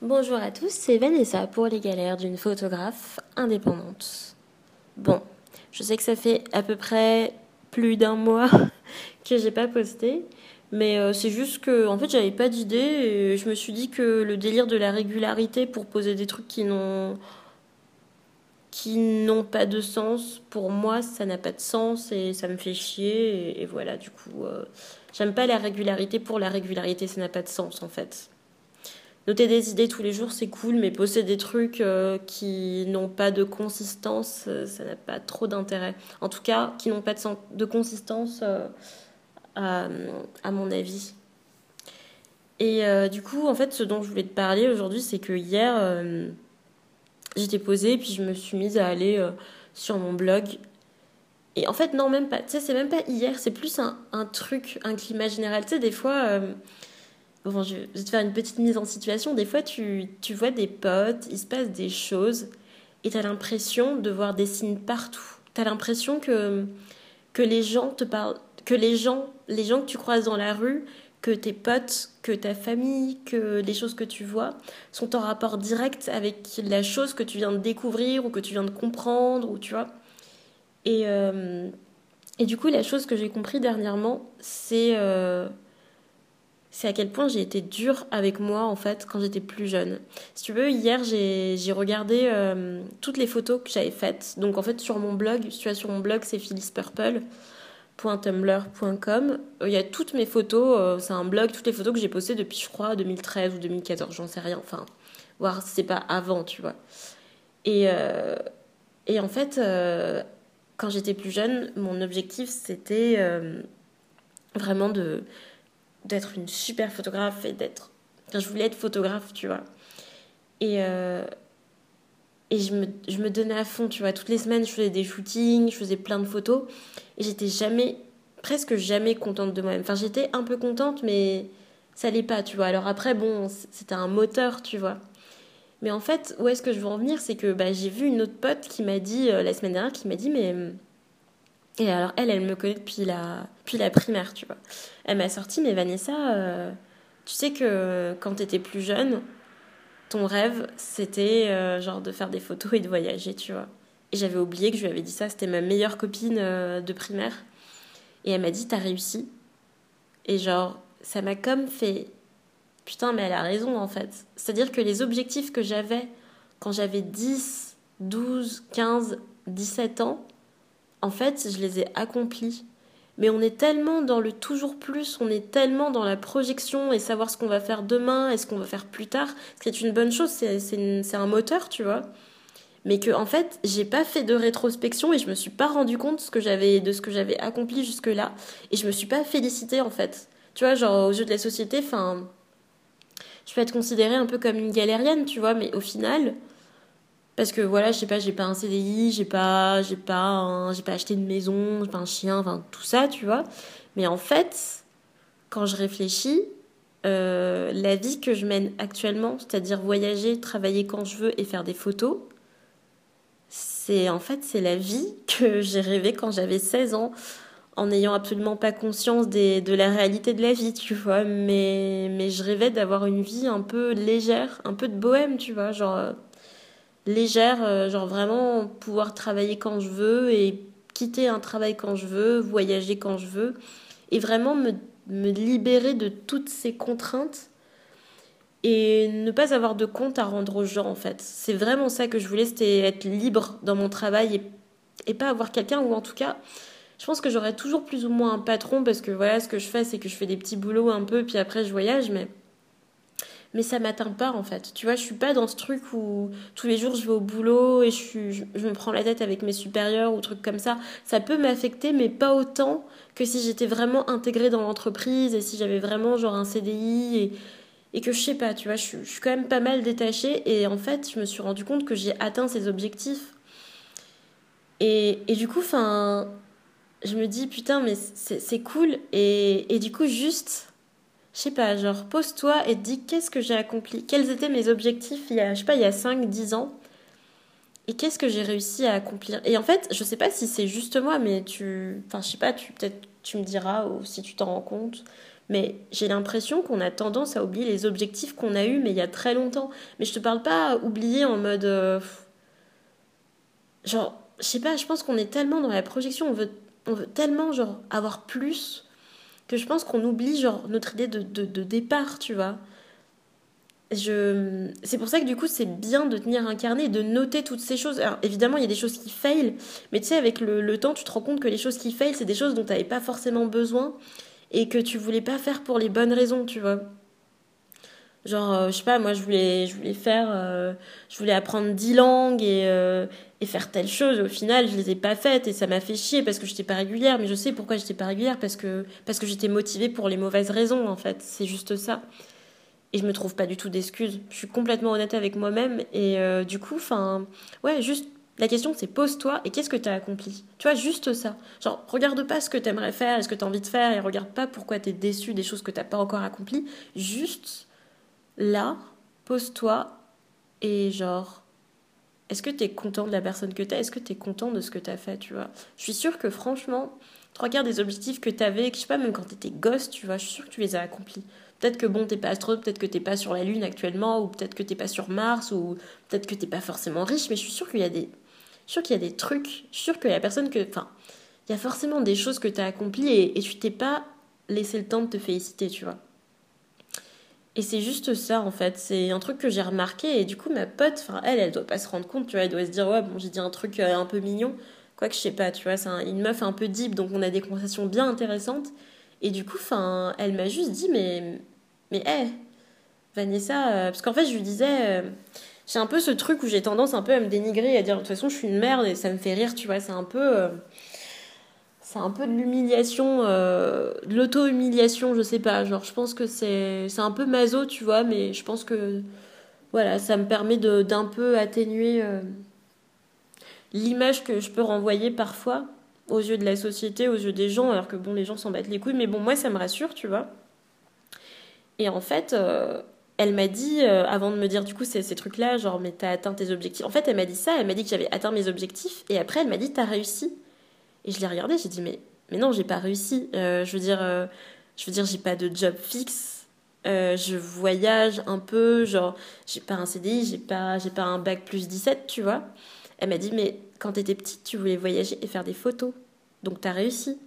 Bonjour à tous, c'est Vanessa pour les galères d'une photographe indépendante. Bon, je sais que ça fait à peu près plus d'un mois que j'ai pas posté, mais euh, c'est juste que en fait j'avais pas d'idée et je me suis dit que le délire de la régularité pour poser des trucs qui n'ont qui n'ont pas de sens pour moi ça n'a pas de sens et ça me fait chier et, voilà du coup euh, j'aime pas la régularité pour la régularité ça n'a pas de sens en fait noter des idées tous les jours, c'est cool, mais poster des trucs euh, qui n'ont pas de consistance, euh, ça n'a pas trop d'intérêt. En tout cas, qui n'ont pas de, consistance, euh, à, mon avis. Et du coup, en fait, ce dont je voulais te parler aujourd'hui, c'est que hier, j'étais posée, puis je me suis mise à aller sur mon blog. Et en fait, non, même pas. Tu sais, c'est même pas hier, c'est plus un, truc, un climat général. Tu sais, des fois Je vais te faire une petite mise en situation. Des fois, tu, tu vois des potes, il se passe des choses, et tu as l'impression de voir des signes partout. Tu as l'impression que, que les gens te parlent, que les gens, les gens que tu croises dans la rue, que tes potes, que ta famille, que les choses que tu vois sont en rapport direct avec la chose que tu viens de découvrir ou que tu viens de comprendre, ou tu vois. Et, euh, et du coup, la chose que j'ai compris dernièrement, c'est. Euh, c'est à quel point j'ai été dure avec moi en fait quand j'étais plus jeune. Si tu veux, hier j'ai regardé euh, toutes les photos que j'avais faites. Donc en fait sur mon blog, si tu vas sur mon blog c'est phyllispurple.tumblr.com. Il y a toutes mes photos, euh, c'est un blog, toutes les photos que j'ai postées depuis je crois 2013 ou 2014, j'en sais rien. Enfin, voir si c'est pas avant, tu vois. Et, euh, et en fait, quand j'étais plus jeune, mon objectif c'était vraiment de d'être une super photographe et d'être. Enfin, je voulais être photographe, tu vois. Et, euh, et je, me, je me donnais à fond, tu vois. Toutes les semaines, je faisais des shootings, je faisais plein de photos. Et j'étais jamais, presque jamais contente de moi-même. Enfin, j'étais un peu contente, mais ça l'est pas, tu vois. Alors après, bon, c'était un moteur, tu vois. Mais en fait, où est-ce que je veux en venir? C'est que bah, j'ai vu une autre pote qui m'a dit, euh, la semaine dernière, qui m'a dit, mais et alors, elle, elle me connaît depuis la, depuis la primaire, tu vois. Elle m'a sorti, mais Vanessa, euh, tu sais que quand t'étais plus jeune, ton rêve, c'était euh, genre de faire des photos et de voyager, tu vois. Et j'avais oublié que je lui avais dit ça, c'était ma meilleure copine euh, de primaire. Et elle m'a dit, t'as réussi. Et genre, ça m'a comme fait. Putain, mais elle a raison en fait. C'est-à-dire que les objectifs que j'avais quand j'avais 10, 12, 15, 17 ans, en fait, je les ai accomplis. Mais on est tellement dans le toujours plus, on est tellement dans la projection et savoir ce qu'on va faire demain et ce qu'on va faire plus tard, ce qui est une bonne chose, c'est un moteur, tu vois. Mais que, en fait, j'ai pas fait de rétrospection et je me suis pas rendu compte de ce que j'avais accompli jusque-là. Et je me suis pas félicitée, en fait. Tu vois, genre, aux yeux de la société, enfin. Je peux être considérée un peu comme une galérienne, tu vois, mais au final, parce que voilà je sais pas j'ai pas un CDI j'ai pas j'ai pas j'ai pas acheté de maison j'ai pas un chien enfin tout ça tu vois mais en fait quand je réfléchis euh, la vie que je mène actuellement c'est-à-dire voyager travailler quand je veux et faire des photos c'est en fait c'est la vie que j'ai rêvé quand j'avais 16 ans en n'ayant absolument pas conscience de la réalité de la vie, tu vois. Mais, mais je rêvais d'avoir une vie un peu légère, un peu de bohème, tu vois. Genre, légère, euh, genre vraiment pouvoir travailler quand je veux et quitter un travail quand je veux, voyager quand je veux, et vraiment me, me libérer de toutes ces contraintes et ne pas avoir de compte à rendre aux gens en fait. C'est vraiment ça que je voulais, c'était être libre dans mon travail et, et pas avoir quelqu'un ou en tout cas, je pense que j'aurais toujours plus ou moins un patron parce que voilà, ce que je fais, c'est que je fais des petits boulots un peu, puis après je voyage, mais mais ça m'atteint pas en fait. Tu vois, je suis pas dans ce truc où tous les jours je vais au boulot et je, me prends la tête avec mes supérieurs ou trucs comme ça. Ça peut m'affecter, mais pas autant que si j'étais vraiment intégrée dans l'entreprise et si j'avais vraiment genre un CDI et, que je sais pas, tu vois, je, je suis quand même pas mal détachée et en fait, je me suis rendu compte que j'ai atteint ces objectifs. Et, et du coup, enfin, je me dis putain, mais c'est cool et, et du coup, juste je sais pas, genre pose-toi et dis qu'est-ce que j'ai accompli, quels étaient mes objectifs il y a, je sais pas, il y a 5, 10 ans, et qu'est-ce que j'ai réussi à accomplir. Et en fait, je sais pas si c'est juste moi, mais tu, enfin je sais pas, tu peut-être tu me diras ou si tu t'en rends compte, Mais j'ai l'impression qu'on a tendance à oublier les objectifs qu'on a eus, mais il y a très longtemps. Mais je te parle pas oublier en mode. Euh, genre, je sais pas, je pense qu'on est tellement dans la projection, on veut, on veut tellement, genre, avoir plus, que je pense qu'on oublie, genre, notre idée de, départ, tu vois. Je... C'est pour ça que du coup, c'est bien de tenir un carnet de noter toutes ces choses. Alors évidemment, il y a des choses qui faillent, mais tu sais, avec le, le, temps, tu te rends compte que les choses qui faillent, c'est des choses dont tu n'avais pas forcément besoin et que tu voulais pas faire pour les bonnes raisons, tu vois. Genre, euh, je sais pas, moi je voulais, je voulais faire, euh, je voulais apprendre dix langues et, euh, et faire telle chose. Au final, je les ai pas faites et ça m'a fait chier parce que j'étais pas régulière. Mais je sais pourquoi j'étais pas régulière parce que, parce que j'étais motivée pour les mauvaises raisons en fait. C'est juste ça. Et je me trouve pas du tout d'excuses. Je suis complètement honnête avec moi-même et du coup, enfin, ouais, juste la question c'est pose-toi et qu'est-ce que tu as accompli? Tu vois, juste ça. Genre, regarde pas ce que tu aimerais faire et ce que tu as envie de faire et regarde pas pourquoi tu es déçu des choses que tu pas encore accomplies. Juste là, pose-toi et genre, est-ce que tu es content de la personne que tu es Est-ce que tu es content de ce que tu as fait, tu vois? Je suis sûre que franchement, trois quarts des objectifs que tu avais, je sais pas, même quand tu étais gosse, tu vois, je suis sûre que tu les as accomplis. Peut-être que bon, t'es pas astronaute, peut-être que t'es pas sur la Lune actuellement, ou peut-être que t'es pas sur Mars, ou peut-être que t'es pas forcément riche, mais je suis sûre qu'il y a des sûre qu'il y a des trucs, je suis sûre qu'il y a personne que. Enfin, il y a forcément des choses que tu as accomplies et, et tu t'es pas laissé le temps de te féliciter, tu vois. Et c'est juste ça, en fait. C'est un truc que j'ai remarqué. Et du coup, ma pote, enfin, elle, elle doit pas se rendre compte, tu vois. Elle doit se dire, ouais, bon, j'ai dit un truc euh, un peu mignon. Quoique, je sais pas, tu vois. C'est une meuf un peu deep, donc on a des conversations bien intéressantes. Et du coup, elle m'a juste dit, mais. Mais, hé, Vanessa. Euh, parce qu'en fait, je lui disais. Euh, j'ai un peu ce truc où j'ai tendance un peu à me dénigrer, à dire de toute façon je suis une merde et ça me fait rire, tu vois. C'est un peu. Euh, c'est un peu de l'humiliation, euh, de l'auto-humiliation, je sais pas. Genre, je pense que c'est, un peu maso, tu vois, mais je pense que. Voilà, ça me permet de, d'un peu atténuer euh, l'image que je peux renvoyer parfois aux yeux de la société, aux yeux des gens, alors que bon, les gens s'en battent les couilles, mais bon, moi ça me rassure, tu vois. Et en fait, elle m'a dit, euh, avant de me dire du coup ces, ces trucs-là, genre mais t'as atteint tes objectifs. En fait, elle m'a dit ça, elle m'a dit que j'avais atteint mes objectifs, et après elle m'a dit t'as réussi. Et je l'ai regardé, j'ai dit mais, mais non, j'ai pas réussi. Euh, je veux dire, euh, je veux j'ai pas de job fixe. je voyage un peu, genre j'ai pas un CDI, j'ai pas, pas un bac plus 17, tu vois. Elle m'a dit mais quand t'étais petite, tu voulais voyager et faire des photos, donc t'as réussi.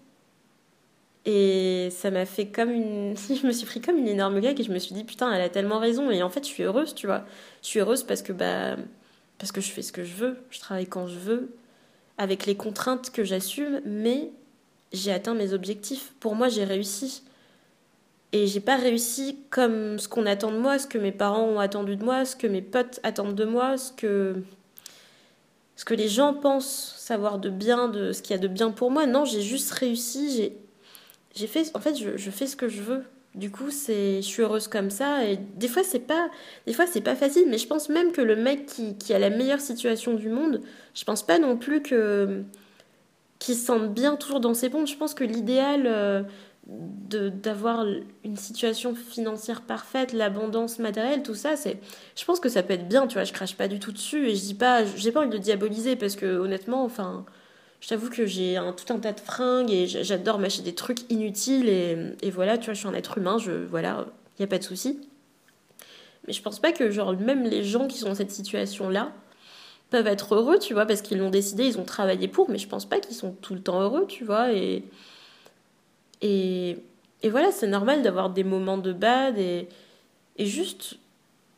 Et ça m'a fait comme une. Je me suis pris comme une énorme gag et je me suis dit, putain, elle a tellement raison. Et en fait, je suis heureuse, tu vois. Je suis heureuse parce que, bah, parce que je fais ce que je veux, je travaille quand je veux, avec les contraintes que j'assume, mais j'ai atteint mes objectifs. Pour moi, j'ai réussi. Et j'ai pas réussi comme ce qu'on attend de moi, ce que mes parents ont attendu de moi, ce que mes potes attendent de moi, ce que. Ce que les gens pensent savoir de bien, de ce qu'il y a de bien pour moi. Non, j'ai juste réussi, j'ai fait en fait je, je, fais ce que je veux du coup c'est je suis heureuse comme ça et des fois c'est pas des fois c'est pas facile mais je pense même que le mec qui, a la meilleure situation du monde je pense pas non plus que qu'il se sente bien toujours dans ses pompes. Je pense que l'idéal euh, de d'avoir une situation financière parfaite l'abondance matérielle tout ça c'est je pense que ça peut être bien tu vois je crache pas du tout dessus et je dis pas j'ai pas envie de diaboliser parce que honnêtement enfin je t'avoue que j'ai un, tout un tas de fringues et j'adore m'acheter des trucs inutiles et, voilà, tu vois, je suis un être humain, je, voilà, il n'y a pas de souci. Mais je pense pas que, genre, même les gens qui sont dans cette situation-là peuvent être heureux, tu vois, parce qu'ils l'ont décidé, ils ont travaillé pour, mais je pense pas qu'ils sont tout le temps heureux, tu vois, et. Et, et voilà, c'est normal d'avoir des moments de bad et, et juste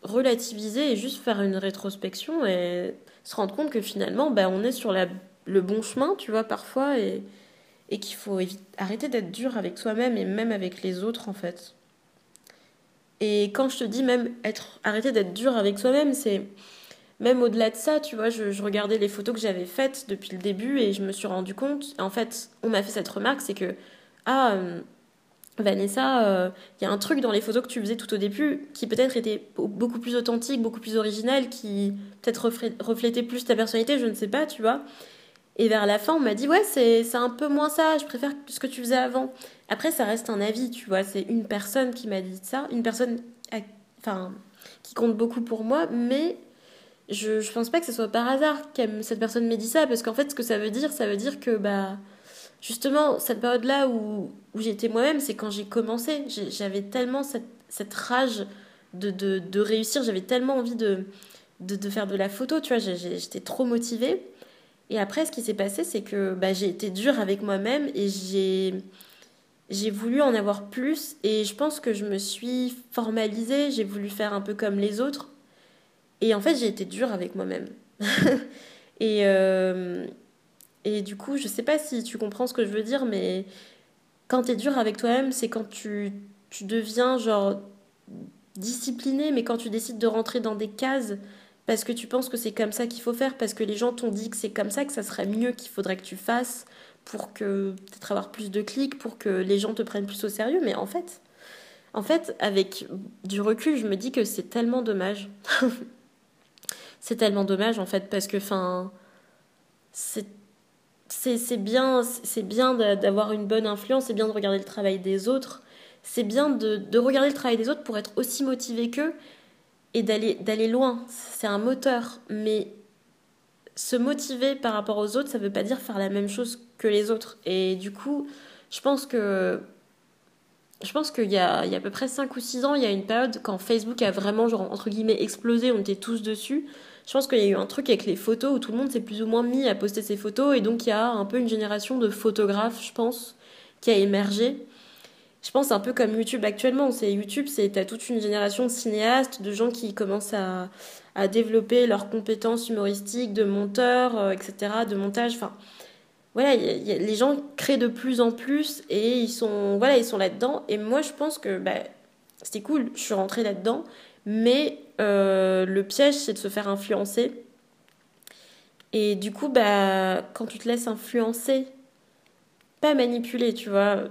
relativiser et juste faire une rétrospection et se rendre compte que finalement, bah, on est sur la le bon chemin, tu vois, parfois, et, et qu'il faut arrêter d'être dur avec soi-même et même avec les autres, en fait. Et quand je te dis même être, arrêter d'être dur avec soi-même, c'est même au-delà de ça, tu vois, je, regardais les photos que j'avais faites depuis le début et je me suis rendu compte, en fait, on m'a fait cette remarque, c'est que, ah, euh, Vanessa, il euh, y a un truc dans les photos que tu faisais tout au début qui peut-être était beaucoup plus authentique, beaucoup plus original, qui peut-être reflétait plus ta personnalité, je ne sais pas, tu vois. Et vers la fin, on m'a dit ouais, c'est un peu moins ça, je préfère ce que tu faisais avant. Après, ça reste un avis, tu vois, c'est une personne qui m'a dit ça, une personne enfin, qui compte beaucoup pour moi, mais je, je pense pas que ce soit par hasard que cette personne m'ait dit ça, parce qu'en fait, ce que ça veut dire, ça veut dire que bah, justement, cette période-là où, où j'étais moi-même, c'est quand j'ai commencé. J'avais tellement cette, cette rage de, de, réussir, j'avais tellement envie de, de, faire de la photo, tu vois, j'étais trop motivée. Et après, ce qui s'est passé, c'est que bah, j'ai été dure avec moi-même et j'ai j'ai voulu en avoir plus et je pense que je me suis formalisée, j'ai voulu faire un peu comme les autres. Et en fait, j'ai été dure avec moi-même. et, euh, et du coup, je sais pas si tu comprends ce que je veux dire, mais quand tu es dur avec toi-même, c'est quand tu, tu deviens genre discipliné, mais quand tu décides de rentrer dans des cases parce que tu penses que c'est comme ça qu'il faut faire, parce que les gens t'ont dit que c'est comme ça que ça serait mieux qu'il faudrait que tu fasses, pour que peut-être avoir plus de clics, pour que les gens te prennent plus au sérieux. Mais en fait, avec du recul, je me dis que c'est tellement dommage. c'est tellement dommage en fait parce que, c'est c'est bien, c'est bien d'avoir une bonne influence, c'est bien de regarder le travail des autres, c'est bien de, regarder le travail des autres pour être aussi motivé qu'eux et d'aller loin. C'est un moteur, mais se motiver par rapport aux autres, ça veut pas dire faire la même chose que les autres. Et du coup, je pense que. Je pense qu'il y a, y a à peu près 5 ou 6 ans, il y a une période quand Facebook a vraiment, genre, entre guillemets, explosé, on était tous dessus. Je pense qu'il y a eu un truc avec les photos où tout le monde s'est plus ou moins mis à poster ses photos. Et donc, il y a un peu une génération de photographes, je pense, qui a émergé. Je pense un peu comme YouTube actuellement. C'est YouTube, c'est t'as toute une génération de cinéastes, de gens qui commencent à, développer leurs compétences humoristiques de monteur, euh, etc., de montage. Enfin, voilà, les gens créent de plus en plus et ils sont, voilà, ils sont là-dedans. Et moi, je pense que bah, c'était cool, je suis rentrée là-dedans. Mais euh, le piège, c'est de se faire influencer. Et du coup, bah, quand tu te laisses influencer, pas manipuler, tu vois,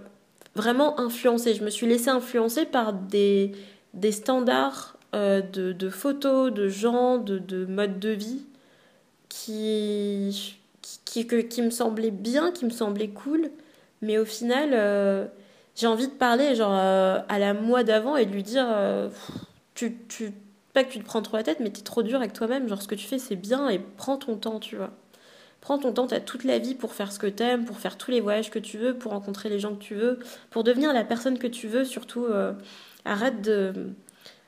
vraiment influencer. Je me suis laissée influencer par des, des standards euh, de, de, photos, de gens, de, de modes de vie qui, qui, qui, qui, me semblaient bien, qui me semblaient cool. Mais au final, euh, j'ai envie de parler genre euh, à la moi d'avant et de lui dire tu, tu, pas que tu te prends trop la tête, mais t'es trop dur avec toi-même. Genre ce que tu fais, c'est bien et prends ton temps, tu vois. Prends ton temps, t'as toute la vie pour faire ce que t'aimes, pour faire tous les voyages que tu veux, pour rencontrer les gens que tu veux, pour devenir la personne que tu veux. Surtout, arrête de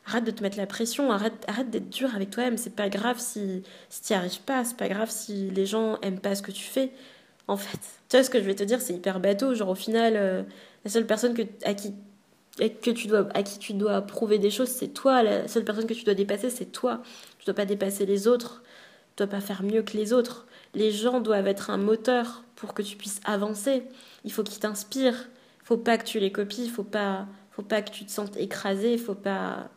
arrête de te mettre la pression, arrête, arrête d'être dur avec toi-même. C'est pas grave si, si tu n'y arrives pas, c'est pas grave si les gens aiment pas ce que tu fais. En fait, tu vois ce que je vais te dire, c'est hyper bateau. Genre, au final, euh, la seule personne que, à, qui, que tu dois, à qui tu dois prouver des choses, c'est toi. La seule personne que tu dois dépasser, c'est toi. Tu dois pas dépasser les autres. Tu dois pas faire mieux que les autres. Les gens doivent être un moteur pour que tu puisses avancer. Il faut qu'ils t'inspirent. Faut pas que tu les copies. Faut pas, faut pas que tu te sentes écrasé. Faut pas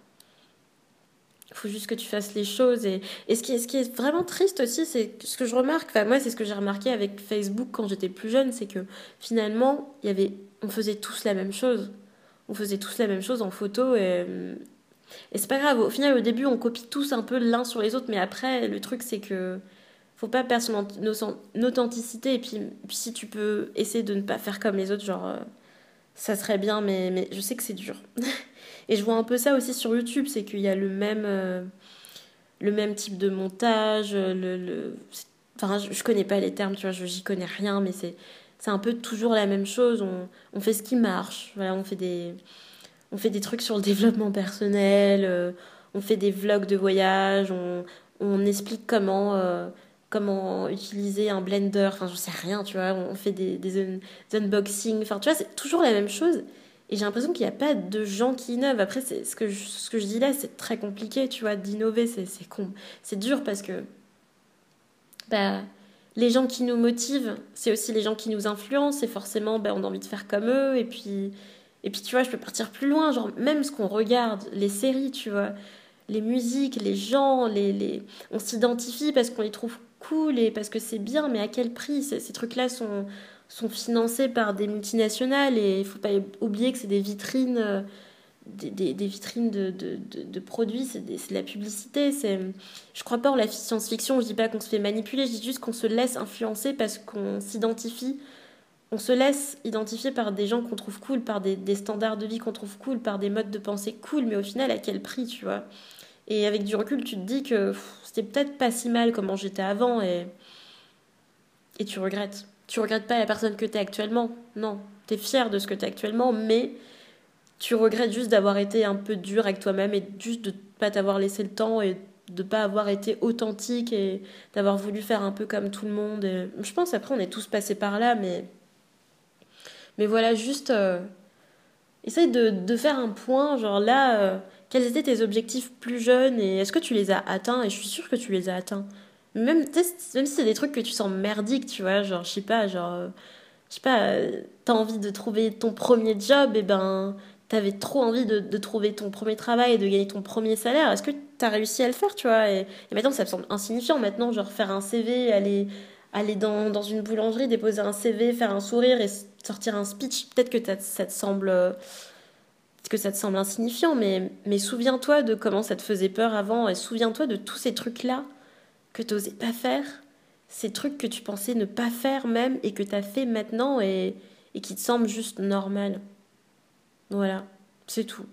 faut juste que tu fasses les choses. Et, ce, qui est, vraiment triste aussi, c'est ce que je remarque, enfin moi c'est ce que j'ai remarqué avec Facebook quand j'étais plus jeune, c'est que finalement, y avait, on faisait tous la même chose. On faisait tous la même chose en photo et, et c'est pas grave. Au final, au début, on copie tous un peu l'un sur les autres, mais après, le truc c'est que faut pas perdre son authenticité et puis, si tu peux essayer de ne pas faire comme les autres, genre euh, ça serait bien, mais, je sais que c'est dur. Et je vois un peu ça aussi sur YouTube, c'est qu'il y a le même, euh, le même type de montage. Le... Enfin, je, je, connais pas les termes, tu vois, j'y connais rien, mais c'est, c'est un peu toujours la même chose. On, fait ce qui marche. On fait des, on fait des trucs sur le développement personnel, euh, on fait des vlogs de voyage, on, explique comment. Euh, comment utiliser un blender, enfin je sais rien, tu vois, on fait des, des, des unboxings, enfin tu vois, c'est toujours la même chose. Et j'ai l'impression qu'il n'y a pas de gens qui innovent. Après, c'est, ce, que je, ce que je dis là, c'est très compliqué, tu vois, d'innover. C'est, c'est, con. c'est dur parce que bah, les gens qui nous motivent, c'est aussi les gens qui nous influencent. Et forcément, bah, on a envie de faire comme eux. Et puis, et puis, tu vois, je peux partir plus loin. Genre, même ce qu'on regarde, les séries, tu vois, les musiques, les gens, les, les... on s'identifie parce qu'on les trouve cool et parce que c'est bien, mais à quel prix Ces, trucs-là sont sont financés par des multinationales et il faut pas oublier que c'est des vitrines euh, des, des, vitrines de, de, produits, c'est de la publicité. C'est, je crois pas en la science-fiction, je dis pas qu'on se fait manipuler, je dis juste qu'on se laisse influencer parce qu'on s'identifie, on se laisse identifier par des gens qu'on trouve cool, par des, des standards de vie qu'on trouve cool, par des modes de pensée cool, mais au final, à quel prix, tu vois? Et avec du recul, tu te dis que c'était peut-être pas si mal comment j'étais avant et, et tu regrettes tu regrettes pas la personne que tu es actuellement. Non, tu es fier de ce que tu es actuellement, mais tu regrettes juste d'avoir été un peu dur avec toi-même et juste de pas t'avoir laissé le temps et de pas avoir été authentique et d'avoir voulu faire un peu comme tout le monde. je pense après on est tous passés par là, mais mais voilà juste euh, essaye de, de, faire un point, genre là, euh, quels étaient tes objectifs plus jeunes et est-ce que tu les as atteints Et je suis sûre que tu les as atteints. Même, même si c'est des trucs que tu sens merdiques, tu vois, genre je sais pas, genre euh, je sais pas, t'as envie de trouver ton premier job, et ben t'avais trop envie de, de, trouver ton premier travail et de gagner ton premier salaire, est-ce que t'as réussi à le faire, tu vois et, maintenant, ça me semble insignifiant. Maintenant, genre, faire un CV, aller, aller dans, dans une boulangerie, déposer un CV, faire un sourire et sortir un speech, peut-être que ça te semble que ça te semble insignifiant, mais, souviens-toi de comment ça te faisait peur avant et souviens-toi de tous ces trucs-là que tu n'osais pas faire, ces trucs que tu pensais ne pas faire même et que tu as fait maintenant et, qui te semblent juste normal. Voilà, c'est tout.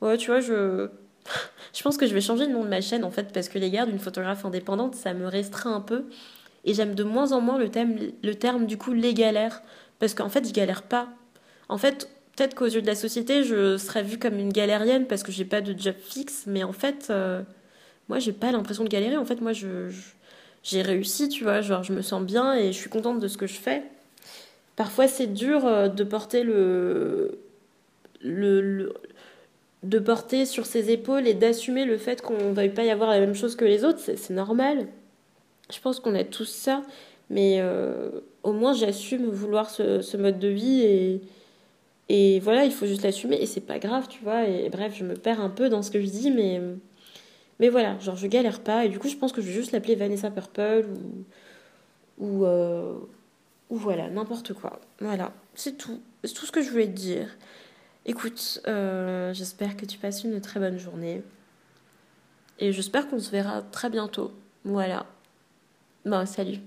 Ouais, tu vois, je. je pense que je vais changer le nom de ma chaîne en fait parce que les gars d'une photographe indépendante, ça me restreint un peu. Et j'aime de moins en moins le terme, le terme du coup les galères. Parce qu'en fait, je galère pas. En fait, peut-être qu'aux yeux de la société, je serais vue comme une galérienne parce que j'ai pas de job fixe. Mais en fait, euh, moi, j'ai pas l'impression de galérer. En fait, moi, je, j'ai réussi, tu vois. Genre, je me sens bien et je suis contente de ce que je fais. Parfois, c'est dur euh, de porter le le, de porter sur ses épaules et d'assumer le fait qu'on veuille pas y avoir la même chose que les autres, c'est normal. Je pense qu'on a tous ça, mais euh, au moins j'assume vouloir ce, mode de vie et, et voilà, il faut juste l'assumer et c'est pas grave, tu vois. Et, bref, je me perds un peu dans ce que je dis, mais, voilà, genre je galère pas et du coup je pense que je vais juste l'appeler Vanessa Purple ou, ou, euh, voilà, n'importe quoi. Voilà, c'est tout. C'est tout ce que je voulais te dire. Écoute, euh, j'espère que tu passes une très bonne journée. Et j'espère qu'on se verra très bientôt. Voilà. Bon, salut.